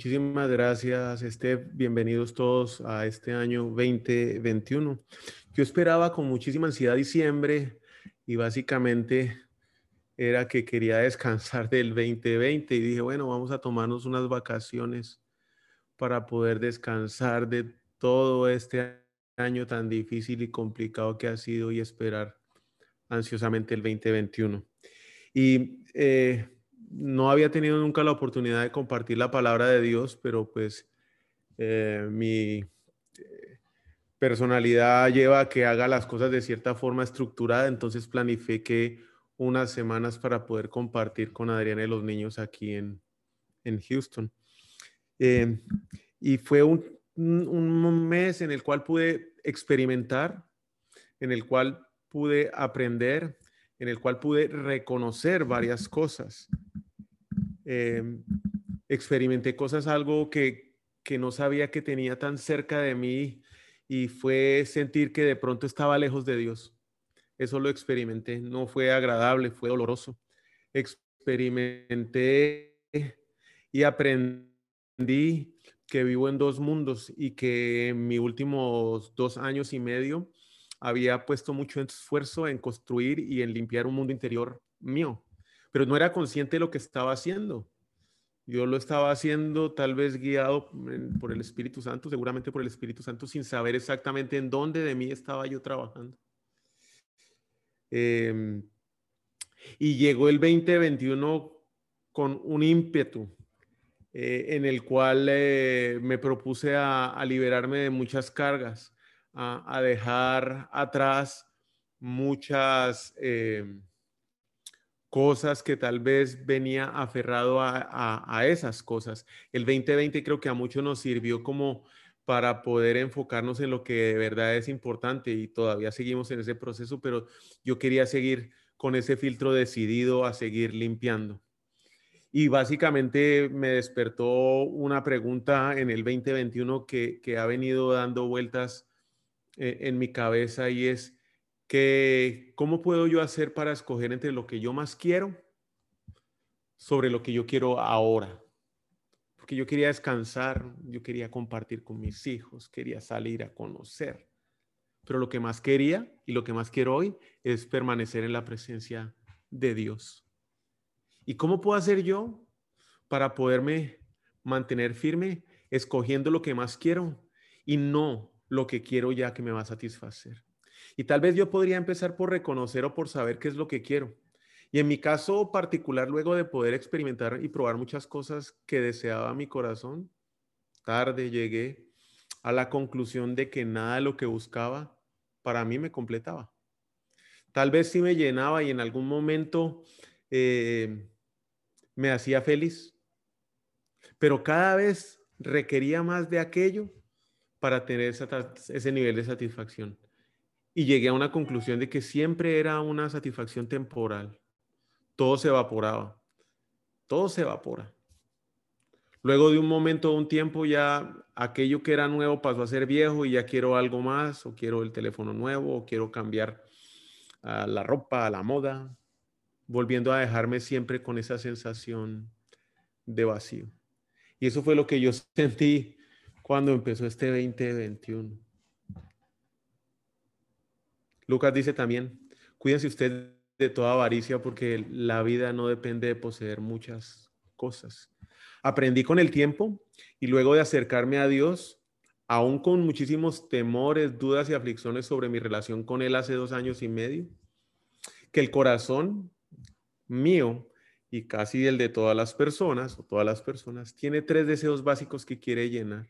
Muchísimas gracias, Steph. Bienvenidos todos a este año 2021. Yo esperaba con muchísima ansiedad diciembre y básicamente era que quería descansar del 2020 y dije, bueno, vamos a tomarnos unas vacaciones para poder descansar de todo este año tan difícil y complicado que ha sido y esperar ansiosamente el 2021. Y eh, no había tenido nunca la oportunidad de compartir la palabra de Dios, pero pues eh, mi eh, personalidad lleva a que haga las cosas de cierta forma estructurada, entonces planifiqué unas semanas para poder compartir con Adriana y los niños aquí en, Houston. Eh, y fue un, un mes en el cual pude experimentar, en el cual pude aprender, en el cual pude reconocer varias cosas. Em, experimenté cosas, algo que, que no sabía que tenía tan cerca de mí y fue sentir que de pronto estaba lejos de Dios. Eso lo experimenté, no fue agradable, fue doloroso. Experimenté y aprendí que vivo en dos mundos y que en mis últimos dos años y medio había puesto mucho esfuerzo en construir y en limpiar un mundo interior mío pero no era consciente de lo que estaba haciendo. Yo lo estaba haciendo tal vez guiado por el Espíritu Santo, seguramente por el Espíritu Santo, sin saber exactamente en dónde de mí estaba yo trabajando. Em, y llegó el 2021 con un ímpetu eh, en el cual eh, me propuse a, liberarme de muchas cargas, a, dejar atrás muchas... Em, cosas que tal vez venía aferrado a, esas cosas. El 2020 creo que a muchos nos sirvió como para poder enfocarnos en lo que de verdad es importante y todavía seguimos en ese proceso, pero yo quería seguir con ese filtro decidido a seguir limpiando. Y básicamente me despertó una pregunta en el 2021 que, que ha venido dando vueltas eh, en mi cabeza y es, que cómo puedo yo hacer para escoger entre lo que yo más quiero sobre lo que yo quiero ahora. Porque yo quería descansar, yo quería compartir con mis hijos, quería salir a conocer. Pero lo que más quería y lo que más quiero hoy es permanecer en la presencia de Dios. ¿Y cómo puedo hacer yo para poderme mantener firme escogiendo lo que más quiero y no lo que quiero ya que me va a satisfacer? Y tal vez yo podría empezar por reconocer o por saber qué es lo que quiero. Y en mi caso particular, luego de poder experimentar y probar muchas cosas que deseaba mi corazón, tarde llegué a la conclusión de que nada de lo que buscaba para mí me completaba. Tal vez sí me llenaba y en algún momento eh, me hacía feliz, pero cada vez requería más de aquello para tener ese nivel de satisfacción y llegué a una conclusión de que siempre era una satisfacción temporal. Todo se evaporaba. Todo se evapora. Luego de un momento, un tiempo, ya aquello que era nuevo pasó a ser viejo y ya quiero algo más, o quiero el teléfono nuevo, o quiero cambiar a la ropa, a la moda, volviendo a dejarme siempre con esa sensación de vacío. Y eso fue lo que yo sentí cuando empezó este 2021. Lucas dice también, cuídense usted de toda avaricia porque la vida no depende de poseer muchas cosas. Aprendí con el tiempo y luego de acercarme a Dios, aún con muchísimos temores, dudas y aflicciones sobre mi relación con Él hace dos años y medio, que el corazón mío y casi el de todas las personas o todas las personas tiene tres deseos básicos que quiere llenar.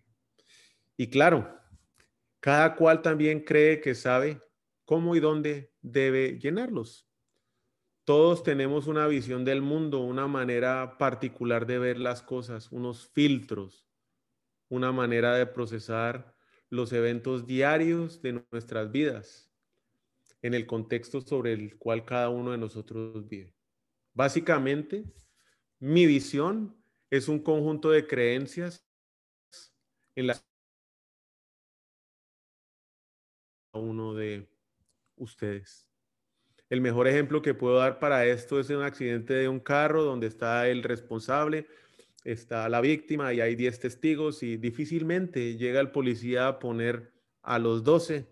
Y claro, cada cual también cree que sabe cómo y dónde debe llenarlos. Todos tenemos una visión del mundo, una manera particular de ver las cosas, unos filtros, una manera de procesar los eventos diarios de nuestras vidas en el contexto sobre el cual cada uno de nosotros vive. Básicamente, mi visión es un conjunto de creencias en las uno de ustedes. El mejor ejemplo que puedo dar para esto es un accidente de un carro donde está el responsable, está la víctima y hay 10 testigos y difícilmente llega el policía a poner a los 12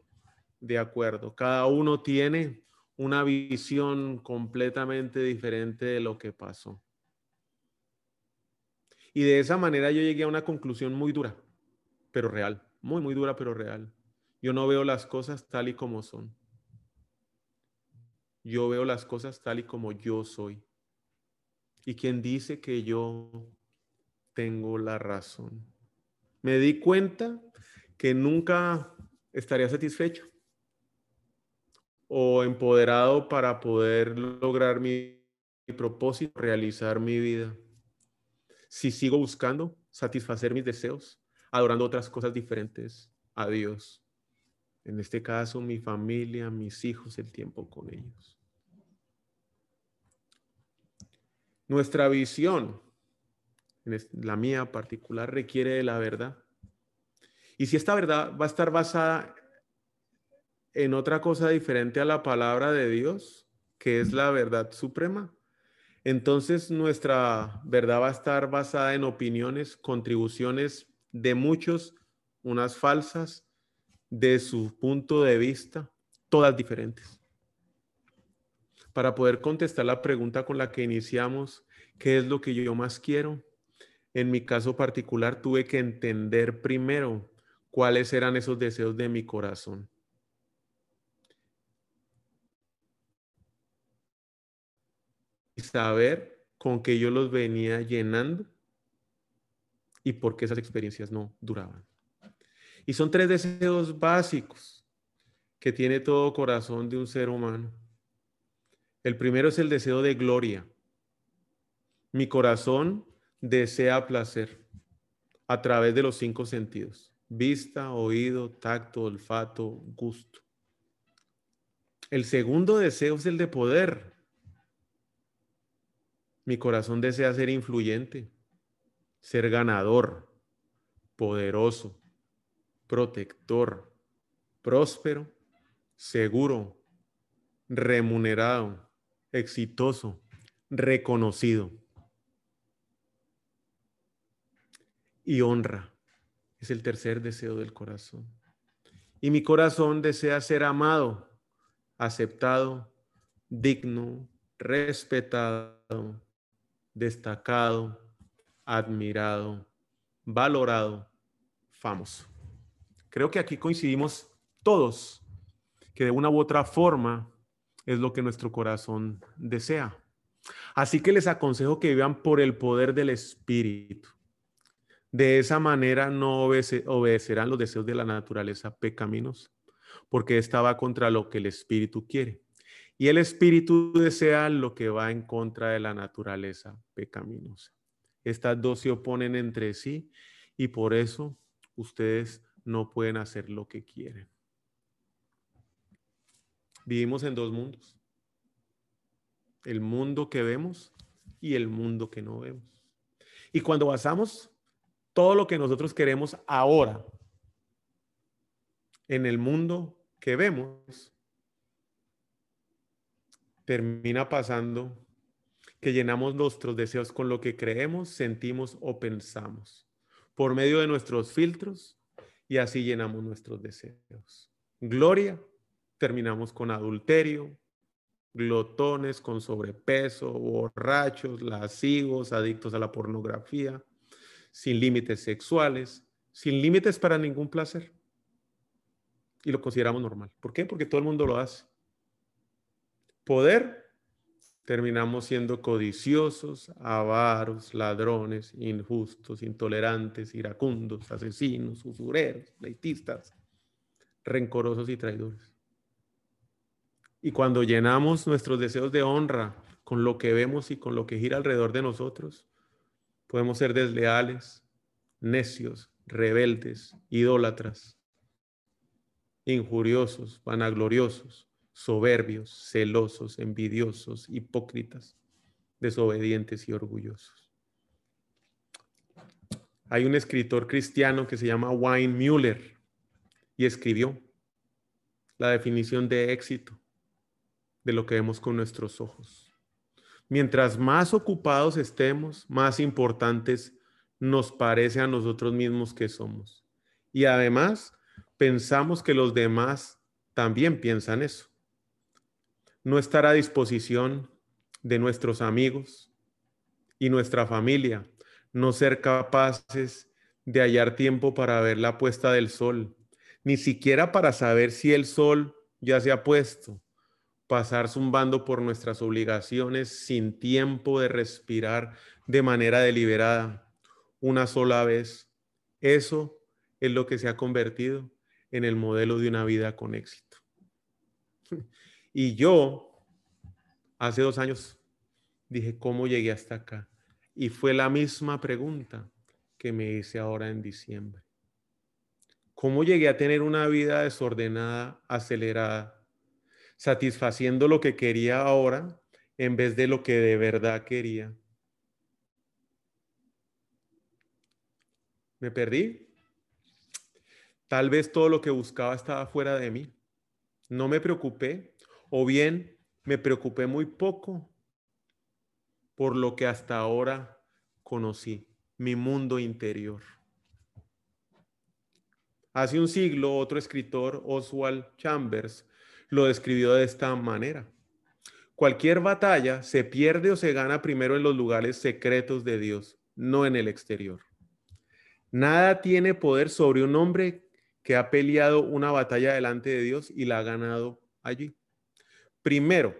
de acuerdo. Cada uno tiene una visión completamente diferente de lo que pasó. Y de esa manera yo llegué a una conclusión muy dura, pero real, muy, muy dura, pero real. Yo no veo las cosas tal y como son. Yo veo las cosas tal y como yo soy. Y quien dice que yo tengo la razón. Me di cuenta que nunca estaría satisfecho o empoderado para poder lograr mi, mi propósito, realizar mi vida. Si sigo buscando satisfacer mis deseos, adorando otras cosas diferentes a Dios. En este caso, mi familia, mis hijos, el tiempo con ellos. Nuestra visión, la mía particular, requiere de la verdad. Y si esta verdad va a estar basada en otra cosa diferente a la palabra de Dios, que es la verdad suprema, entonces nuestra verdad va a estar basada en opiniones, contribuciones de muchos, unas falsas, de su punto de vista, todas diferentes. Para poder contestar la pregunta con la que iniciamos, ¿qué es lo que yo más quiero? En mi caso particular tuve que entender primero cuáles eran esos deseos de mi corazón. Y saber con qué yo los venía llenando y por qué esas experiencias no duraban. Y son tres deseos básicos que tiene todo corazón de un ser humano. El primero es el deseo de gloria. Mi corazón desea placer a través de los cinco sentidos. Vista, oído, tacto, olfato, gusto. El segundo deseo es el de poder. Mi corazón desea ser influyente, ser ganador, poderoso, protector, próspero, seguro, remunerado, exitoso, reconocido. Y honra es el tercer deseo del corazón. Y mi corazón desea ser amado, aceptado, digno, respetado, destacado, admirado, valorado, famoso. Creo que aquí coincidimos todos que de una u otra forma es lo que nuestro corazón desea. Así que les aconsejo que vivan por el poder del Espíritu. De esa manera no obedecerán los deseos de la naturaleza pecaminos, porque esta va contra lo que el Espíritu quiere. Y el Espíritu desea lo que va en contra de la naturaleza pecaminosa. Estas dos se oponen entre sí y por eso ustedes no pueden hacer lo que quieren. Vivimos en dos mundos. El mundo que vemos y el mundo que no vemos. Y cuando basamos todo lo que nosotros queremos ahora en el mundo que vemos, termina pasando que llenamos nuestros deseos con lo que creemos, sentimos o pensamos por medio de nuestros filtros y así llenamos nuestros deseos. Gloria, terminamos con adulterio, glotones con sobrepeso, borrachos, lascivos, adictos a la pornografía, sin límites sexuales, sin límites para ningún placer. Y lo consideramos normal. ¿Por qué? Porque todo el mundo lo hace. Poder, terminamos siendo codiciosos, avaros, ladrones, injustos, intolerantes, iracundos, asesinos, usureros, leitistas, rencorosos y traidores. Y cuando llenamos nuestros deseos de honra con lo que vemos y con lo que gira alrededor de nosotros, podemos ser desleales, necios, rebeldes, idólatras, injuriosos, vanagloriosos, soberbios, celosos, envidiosos, hipócritas, desobedientes y orgullosos. Hay un escritor cristiano que se llama Wayne Mueller y escribió la definición de éxito de lo que vemos con nuestros ojos. Mientras más ocupados estemos, más importantes nos parece a nosotros mismos que somos. Y además, pensamos que los demás también piensan eso. No estar a disposición de nuestros amigos y nuestra familia, no ser capaces de hallar tiempo para ver la puesta del sol, ni siquiera para saber si el sol ya se ha puesto, pasar zumbando por nuestras obligaciones sin tiempo de respirar de manera deliberada una sola vez. Eso es lo que se ha convertido en el modelo de una vida con éxito. Y yo, hace dos años, dije, ¿cómo llegué hasta acá? Y fue la misma pregunta que me hice ahora en diciembre. ¿Cómo llegué a tener una vida desordenada, acelerada, satisfaciendo lo que quería ahora en vez de lo que de verdad quería? ¿Me perdí? Tal vez todo lo que buscaba estaba fuera de mí. No me preocupé o bien me preocupé muy poco por lo que hasta ahora conocí, mi mundo interior. Hace un siglo, otro escritor, Oswald Chambers, lo describió de esta manera. Cualquier batalla se pierde o se gana primero en los lugares secretos de Dios, no en el exterior. Nada tiene poder sobre un hombre que ha peleado una batalla delante de Dios y la ha ganado allí. Primero,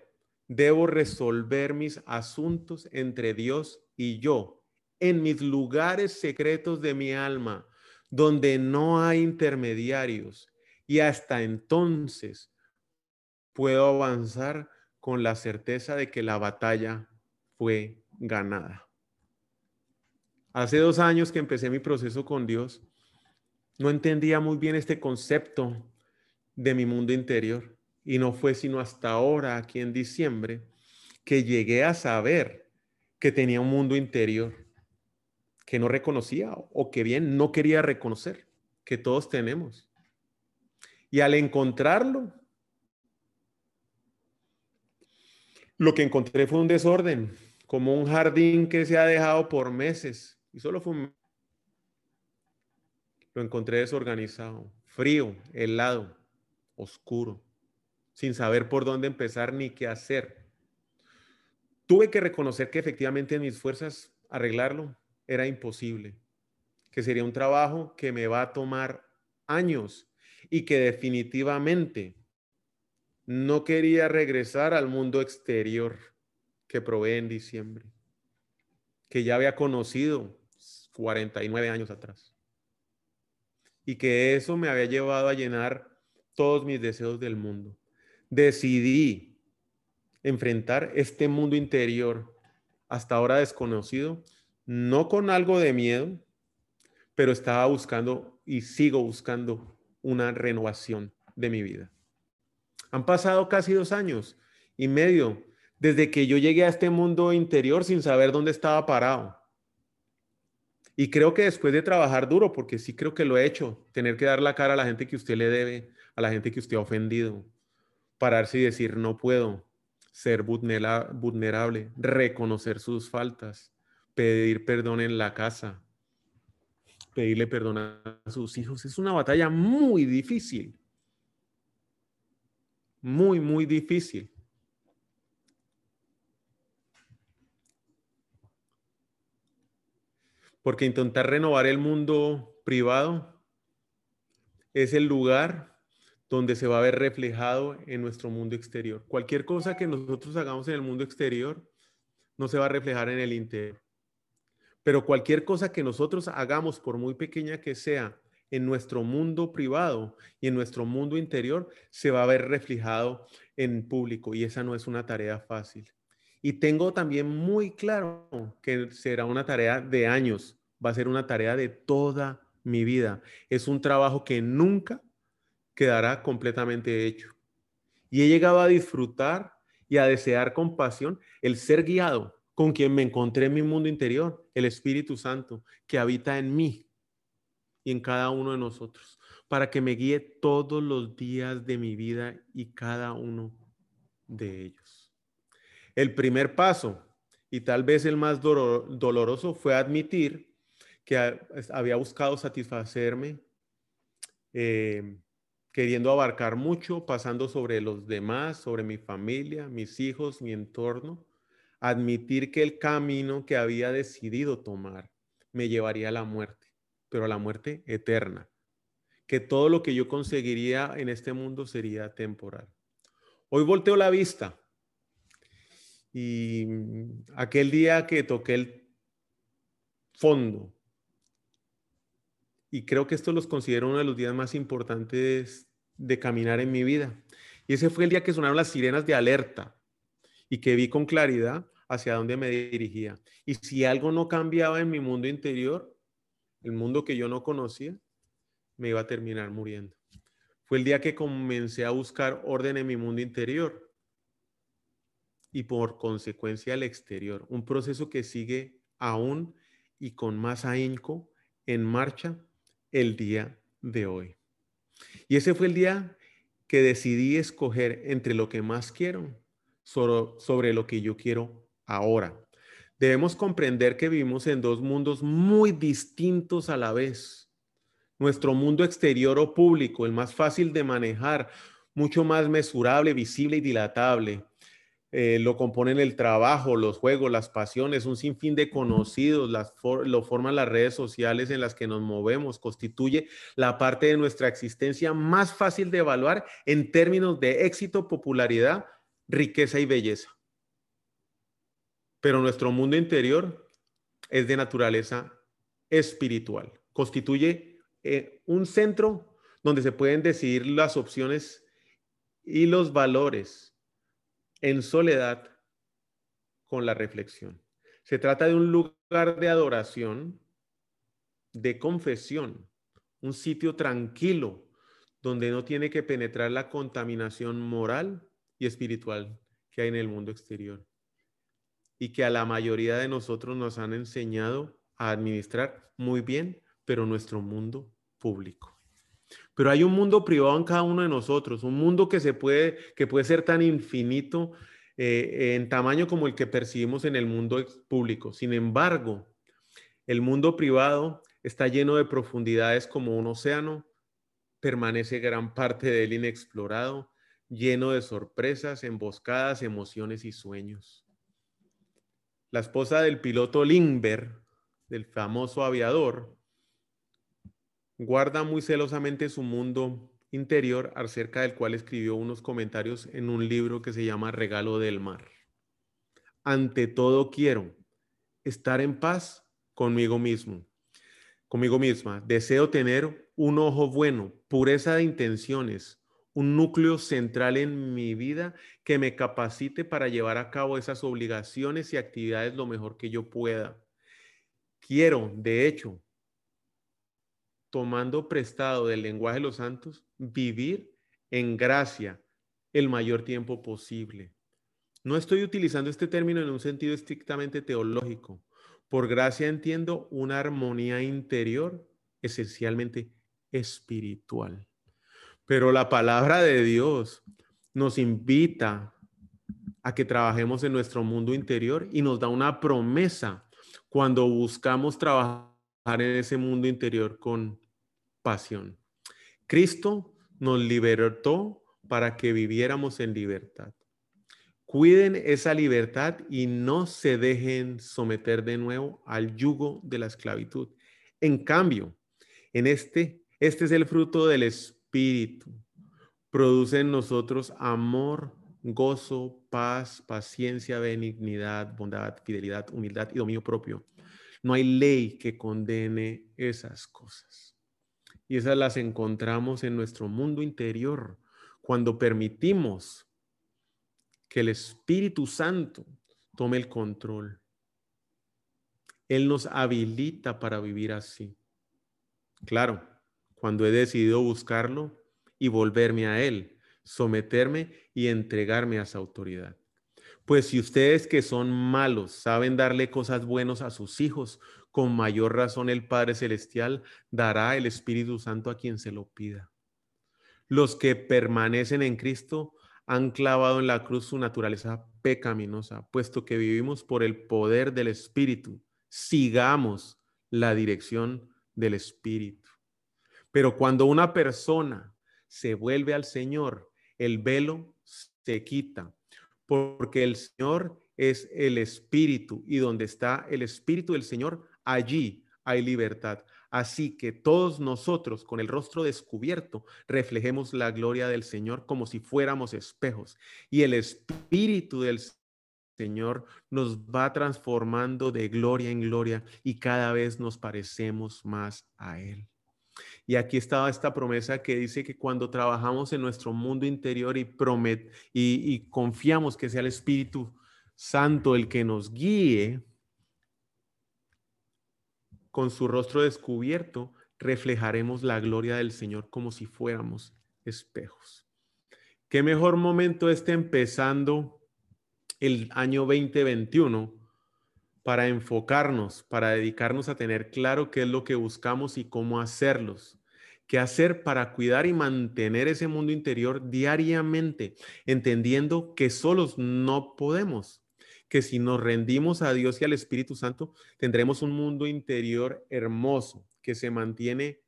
debo resolver mis asuntos entre Dios y yo, en mis lugares secretos de mi alma, donde no hay intermediarios. Y hasta entonces puedo avanzar con la certeza de que la batalla fue ganada. Hace dos años que empecé mi proceso con Dios, no entendía muy bien este concepto de mi mundo interior. Y no fue sino hasta ahora, aquí en diciembre, que llegué a saber que tenía un mundo interior que no reconocía o que bien no quería reconocer, que todos tenemos. Y al encontrarlo, lo que encontré fue un desorden, como un jardín que se ha dejado por meses. Y solo fue un lo encontré desorganizado, frío, helado, oscuro, sin saber por dónde empezar ni qué hacer. Tuve que reconocer que efectivamente en mis fuerzas arreglarlo era imposible, que sería un trabajo que me va a tomar años y que definitivamente no quería regresar al mundo exterior que probé en diciembre, que ya había conocido 49 años atrás y que eso me había llevado a llenar todos mis deseos del mundo. Decidí enfrentar este mundo interior hasta ahora desconocido, no con algo de miedo, pero estaba buscando y sigo buscando una renovación de mi vida. Han pasado casi dos años y medio desde que yo llegué a este mundo interior sin saber dónde estaba parado. Y creo que después de trabajar duro, porque sí creo que lo he hecho, tener que dar la cara a la gente que usted le debe, a la gente que usted ha ofendido, pararse y decir, no puedo, ser vulnerable, reconocer sus faltas, pedir perdón en la casa, pedirle perdón a sus hijos. Es una batalla muy difícil. Muy, muy difícil. Porque intentar renovar el mundo privado es el lugar donde se va a ver reflejado en nuestro mundo exterior. Cualquier cosa que nosotros hagamos en el mundo exterior no se va a reflejar en el interior. Pero cualquier cosa que nosotros hagamos, por muy pequeña que sea, en nuestro mundo privado y en nuestro mundo interior se va a ver reflejado en público y esa no es una tarea fácil. Y tengo también muy claro que será una tarea de años, va a ser una tarea de toda mi vida. Es un trabajo que nunca quedará completamente hecho. Y he llegado a disfrutar y a desear con pasión el ser guiado con quien me encontré en mi mundo interior, el Espíritu Santo, que habita en mí y en cada uno de nosotros, para que me guíe todos los días de mi vida y cada uno de ellos. El primer paso, y tal vez el más doloroso, fue admitir que había buscado satisfacerme, eh, queriendo abarcar mucho, pasando sobre los demás, sobre mi familia, mis hijos, mi entorno admitir que el camino que había decidido tomar me llevaría a la muerte, pero a la muerte eterna, que todo lo que yo conseguiría en este mundo sería temporal. Hoy volteo la vista y aquel día que toqué el fondo, y creo que esto los considero uno de los días más importantes de caminar en mi vida. Y ese fue el día que sonaron las sirenas de alerta y que vi con claridad hacia dónde me dirigía. Y si algo no cambiaba en mi mundo interior, el mundo que yo no conocía, me iba a terminar muriendo. Fue el día que comencé a buscar orden en mi mundo interior y por consecuencia el exterior. Un proceso que sigue aún y con más ahínco en marcha el día de hoy. Y ese fue el día que decidí escoger entre lo que más quiero sobre, lo que yo quiero ahora. Debemos comprender que vivimos en dos mundos muy distintos a la vez. Nuestro mundo exterior o público, el más fácil de manejar, mucho más mesurable, visible y dilatable. Eh, lo componen el trabajo, los juegos, las pasiones, un sinfín de conocidos, lo forman las redes sociales en las que nos movemos, constituye la parte de nuestra existencia más fácil de evaluar en términos de éxito, popularidad riqueza y belleza. Pero nuestro mundo interior es de naturaleza espiritual. Constituye eh, un centro donde se pueden decidir las opciones y los valores en soledad con la reflexión. Se trata de un lugar de adoración, de confesión, un sitio tranquilo donde no tiene que penetrar la contaminación moral y espiritual que hay en el mundo exterior y que a la mayoría de nosotros nos han enseñado a administrar muy bien, pero nuestro mundo público. Pero hay un mundo privado en cada uno de nosotros, un mundo que se puede, que puede ser tan infinito eh, en tamaño como el que percibimos en el mundo público. Sin embargo, el mundo privado está lleno de profundidades como un océano, permanece gran parte de él inexplorado, lleno de sorpresas, emboscadas, emociones y sueños. La esposa del piloto Lindbergh, del famoso aviador, guarda muy celosamente su mundo interior acerca del cual escribió unos comentarios en un libro que se llama Regalo del Mar. Ante todo quiero estar en paz conmigo mismo, conmigo misma. Deseo tener un ojo bueno, pureza de intenciones, un núcleo central en mi vida que me capacite para llevar a cabo esas obligaciones y actividades lo mejor que yo pueda. Quiero, de hecho, tomando prestado del lenguaje de los santos, vivir en gracia el mayor tiempo posible. No estoy utilizando este término en un sentido estrictamente teológico. Por gracia entiendo una armonía interior esencialmente espiritual. Pero la palabra de Dios nos invita a que trabajemos en nuestro mundo interior y nos da una promesa cuando buscamos trabajar en ese mundo interior con pasión. Cristo nos libertó para que viviéramos en libertad. Cuiden esa libertad y no se dejen someter de nuevo al yugo de la esclavitud. En cambio, en este, este es el fruto del Espíritu Espíritu produce en nosotros amor, gozo, paz, paciencia, benignidad, bondad, fidelidad, humildad y dominio propio. No hay ley que condene esas cosas. Y esas las encontramos en nuestro mundo interior, cuando permitimos que el Espíritu Santo tome el control. Él nos habilita para vivir así. Claro, cuando he decidido buscarlo y volverme a Él, someterme y entregarme a esa autoridad. Pues si ustedes que son malos saben darle cosas buenas a sus hijos, con mayor razón el Padre Celestial dará el Espíritu Santo a quien se lo pida. Los que permanecen en Cristo han clavado en la cruz su naturaleza pecaminosa, puesto que vivimos por el poder del Espíritu. Sigamos la dirección del Espíritu. Pero cuando una persona se vuelve al Señor, el velo se quita, porque el Señor es el Espíritu y donde está el Espíritu del Señor, allí hay libertad. Así que todos nosotros, con el rostro descubierto, reflejemos la gloria del Señor como si fuéramos espejos. Y el Espíritu del Señor nos va transformando de gloria en gloria y cada vez nos parecemos más a Él. Y aquí estaba esta promesa que dice que cuando trabajamos en nuestro mundo interior y, promet y, confiamos que sea el Espíritu Santo el que nos guíe, con su rostro descubierto, reflejaremos la gloria del Señor como si fuéramos espejos. ¿Qué mejor momento este empezando el año 2021 para enfocarnos, para dedicarnos a tener claro qué es lo que buscamos y cómo hacerlos? ¿Qué hacer para cuidar y mantener ese mundo interior diariamente, entendiendo que solos no podemos? que si nos rendimos a Dios y al Espíritu Santo, tendremos un mundo interior hermoso que se mantiene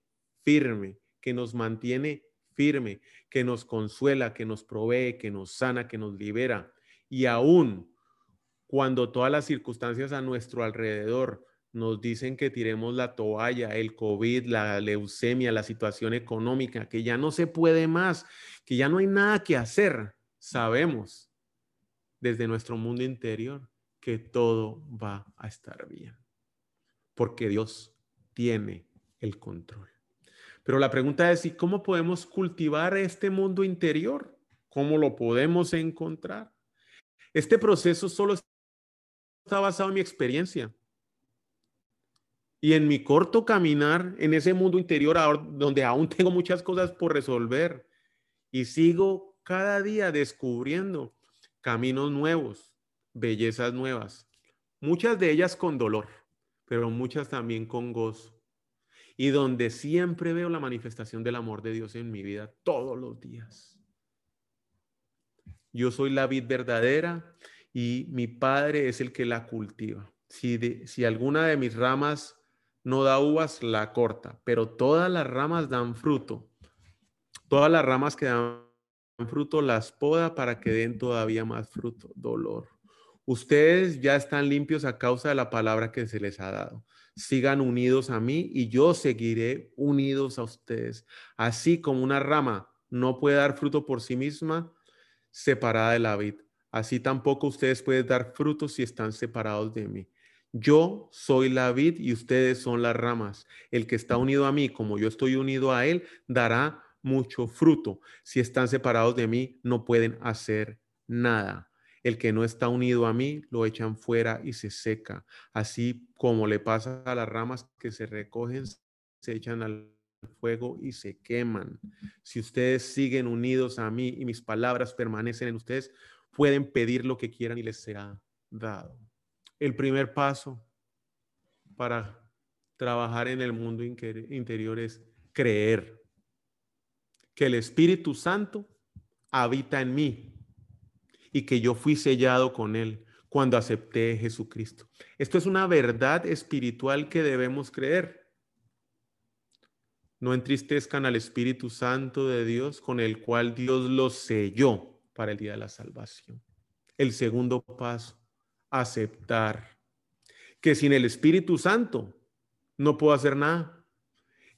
firme, que nos mantiene firme, que nos consuela, que nos provee, que nos sana, que nos libera. Y aún cuando todas las circunstancias a nuestro alrededor nos dicen que tiremos la toalla, el COVID, la leucemia, la situación económica, que ya no se puede más, que ya no hay nada que hacer, sabemos desde nuestro mundo interior que todo va a estar bien, porque Dios tiene el control. Pero la pregunta es, ¿y cómo podemos cultivar este mundo interior? ¿Cómo lo podemos encontrar? Este proceso solo está basado en mi experiencia y en mi corto caminar en ese mundo interior donde aún tengo muchas cosas por resolver y sigo cada día descubriendo caminos nuevos, bellezas nuevas, muchas de ellas con dolor, pero muchas también con gozo. Y donde siempre veo la manifestación del amor de Dios en mi vida todos los días. Yo soy la vid verdadera y mi Padre es el que la cultiva. Si, si alguna de mis ramas no da uvas, la corta, pero todas las ramas dan fruto. Todas las ramas que dan fruto las poda para que den todavía más fruto, dolor. Ustedes ya están limpios a causa de la palabra que se les ha dado. Sigan unidos a mí y yo seguiré unidos a ustedes. Así como una rama no puede dar fruto por sí misma, separada de la vid. Así tampoco ustedes pueden dar fruto si están separados de mí. Yo soy la vid y ustedes son las ramas. El que está unido a mí, como yo estoy unido a él, dará mucho fruto. Si están separados de mí, no pueden hacer nada. El que no está unido a mí, lo echan fuera y se seca. Así como le pasa a las ramas que se recogen, se echan al fuego y se queman. Si ustedes siguen unidos a mí y mis palabras permanecen en ustedes, pueden pedir lo que quieran y les será dado. El primer paso para trabajar en el mundo interior es creer que el Espíritu Santo habita en mí y que yo fui sellado con Él cuando acepté a Jesucristo. Esto es una verdad espiritual que debemos creer. No entristezcan al Espíritu Santo de Dios con el cual Dios los selló para el día de la salvación. El segundo paso, aceptar que sin el Espíritu Santo no puedo hacer nada,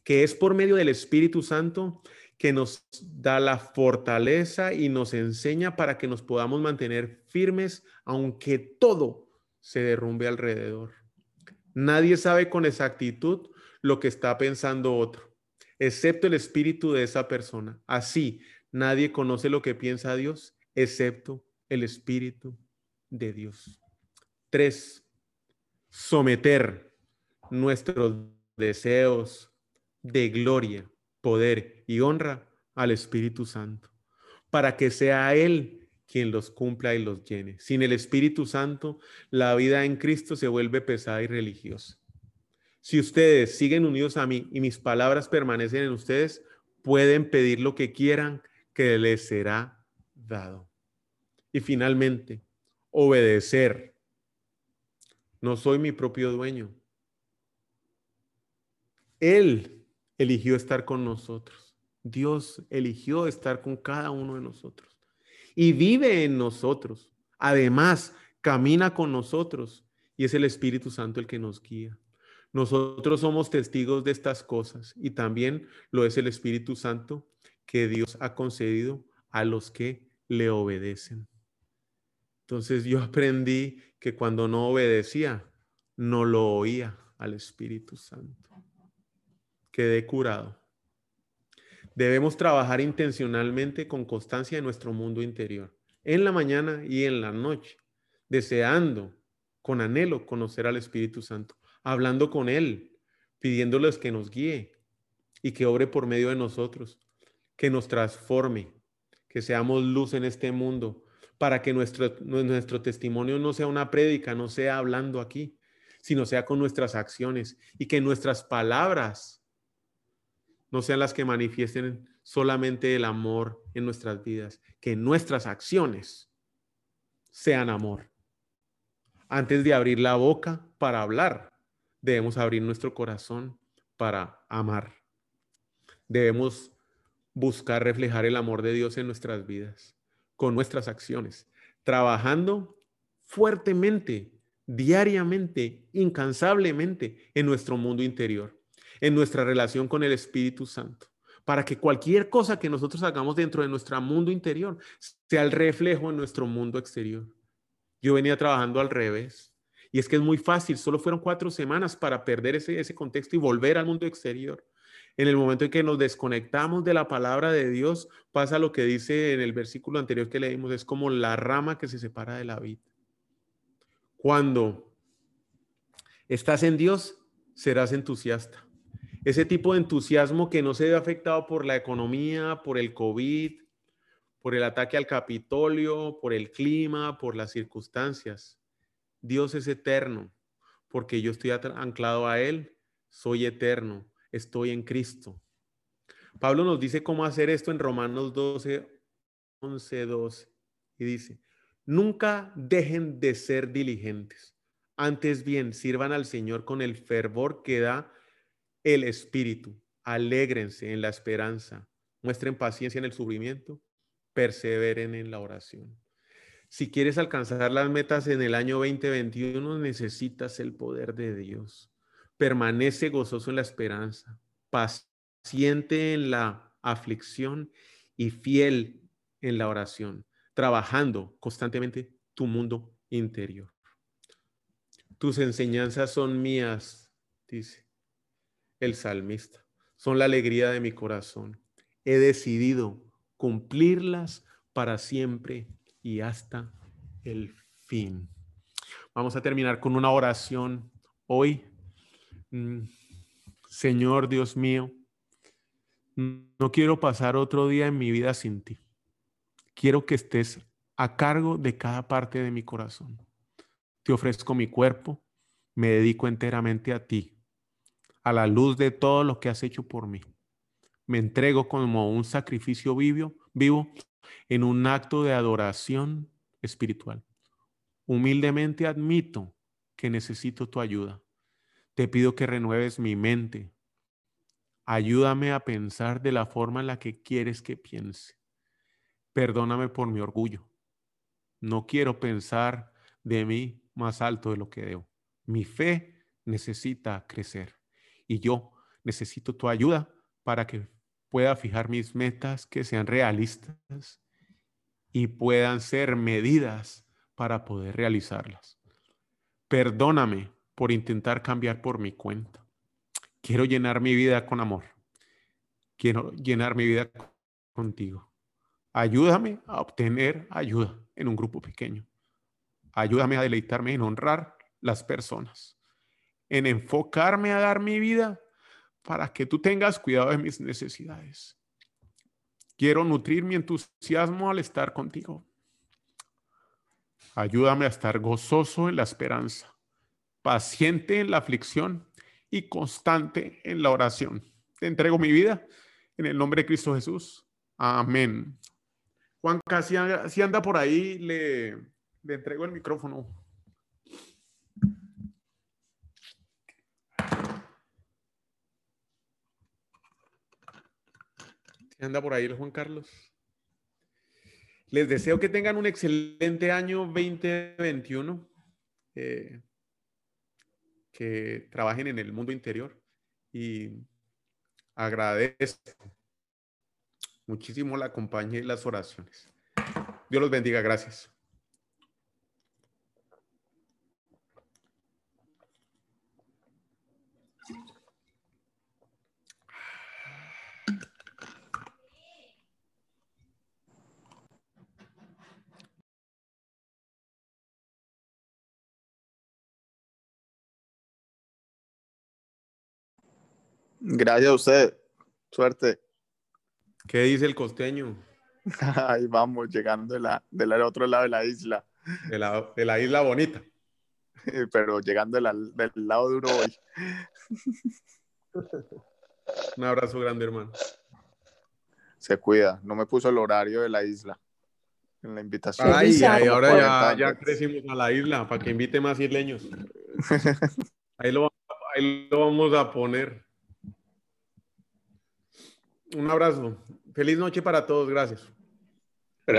que es por medio del Espíritu Santo que nos da la fortaleza y nos enseña para que nos podamos mantener firmes aunque todo se derrumbe alrededor. Nadie sabe con exactitud lo que está pensando otro. excepto el espíritu de esa persona. Así, nadie conoce lo que piensa Dios, excepto el espíritu de Dios. Tres, someter nuestros deseos de gloria, poder y honra al Espíritu Santo, para que sea Él quien los cumpla y los llene. Sin el Espíritu Santo, la vida en Cristo se vuelve pesada y religiosa. Si ustedes siguen unidos a mí y mis palabras permanecen en ustedes, pueden pedir lo que quieran, que les será dado. Y finalmente, obedecer. No soy mi propio dueño. Él eligió estar con nosotros. Dios eligió estar con cada uno de nosotros. Y vive en nosotros. Además, camina con nosotros. Y es el Espíritu Santo el que nos guía. Nosotros somos testigos de estas cosas y también lo es el Espíritu Santo que Dios ha concedido a los que le obedecen. Entonces yo aprendí que cuando no obedecía, no lo oía al Espíritu Santo. Quedé curado. Debemos trabajar intencionalmente con constancia en nuestro mundo interior, en la mañana y en la noche, deseando con anhelo conocer al Espíritu Santo hablando con Él, pidiéndoles que nos guíe y que obre por medio de nosotros, que nos transforme, que seamos luz en este mundo, para que nuestro, nuestro testimonio no sea una prédica, no sea hablando aquí, sino sea con nuestras acciones y que nuestras palabras no sean las que manifiesten solamente el amor en nuestras vidas, que nuestras acciones sean amor. Antes de abrir la boca para hablar, debemos abrir nuestro corazón para amar. Debemos buscar reflejar el amor de Dios en nuestras vidas, con nuestras acciones, trabajando fuertemente, diariamente, incansablemente en nuestro mundo interior, en nuestra relación con el Espíritu Santo, para que cualquier cosa que nosotros hagamos dentro de nuestro mundo interior sea el reflejo en nuestro mundo exterior. Yo venía trabajando al revés. Y es que es muy fácil, solo fueron cuatro semanas para perder ese, ese contexto y volver al mundo exterior. En el momento en que nos desconectamos de la palabra de Dios, pasa lo que dice en el versículo anterior que leímos, es como la rama que se separa de la vid. Cuando estás en Dios, serás entusiasta. Ese tipo de entusiasmo que no se ve afectado por la economía, por el COVID, por el ataque al Capitolio, por el clima, por las circunstancias. Dios es eterno, porque yo estoy anclado a Él, soy eterno, estoy en Cristo. Pablo nos dice cómo hacer esto en Romanos 12, 11, 12. Y dice, nunca dejen de ser diligentes. Antes bien, sirvan al Señor con el fervor que da el Espíritu. Alégrense en la esperanza. Muestren paciencia en el sufrimiento. Perseveren en la oración. Si quieres alcanzar las metas en el año 2021, necesitas el poder de Dios. Permanece gozoso en la esperanza, paciente en la aflicción y fiel en la oración, trabajando constantemente tu mundo interior. Tus enseñanzas son mías, dice el salmista, son la alegría de mi corazón. He decidido cumplirlas para siempre y hasta el fin. Vamos a terminar con una oración hoy. Mm, Señor Dios mío, no quiero pasar otro día en mi vida sin ti. Quiero que estés a cargo de cada parte de mi corazón. Te ofrezco mi cuerpo, me dedico enteramente a ti, a la luz de todo lo que has hecho por mí. Me entrego como un sacrificio vivo, vivo en un acto de adoración espiritual. Humildemente admito que necesito tu ayuda. Te pido que renueves mi mente. Ayúdame a pensar de la forma en la que quieres que piense. Perdóname por mi orgullo. No quiero pensar de mí más alto de lo que debo. Mi fe necesita crecer y yo necesito tu ayuda para que pueda fijar mis metas que sean realistas y puedan ser medidas para poder realizarlas. Perdóname por intentar cambiar por mi cuenta. Quiero llenar mi vida con amor. quiero llenar mi vida contigo. Ayúdame a obtener ayuda en un grupo pequeño. Ayúdame a deleitarme en honrar las personas, en enfocarme a dar mi vida para que tú tengas cuidado de mis necesidades. Quiero nutrir mi entusiasmo al estar contigo. Ayúdame a estar gozoso en la esperanza, paciente en la aflicción y constante en la oración. Te entrego mi vida en el nombre de Cristo Jesús. Amén. Juan, si, si anda por ahí, le, le entrego el micrófono. Si anda por ahí el Juan Carlos. Les deseo que tengan un excelente año 2021. Eh, que trabajen en el mundo interior y agradezco muchísimo la compañía y las oraciones. Dios los bendiga. Gracias. Gracias a usted. Suerte. ¿Qué dice el costeño? Ahí vamos, llegando de la, del otro lado de la isla. De la, de la isla bonita. Pero llegando del lado duro hoy. Un abrazo grande, hermano. Se cuida. No me puso el horario de la isla en la invitación. Ay, ay ahora ya, ya, crecimos a la isla para que invite más isleños. Ahí lo, ahí lo vamos a poner. Un abrazo. Feliz noche para todos. Gracias.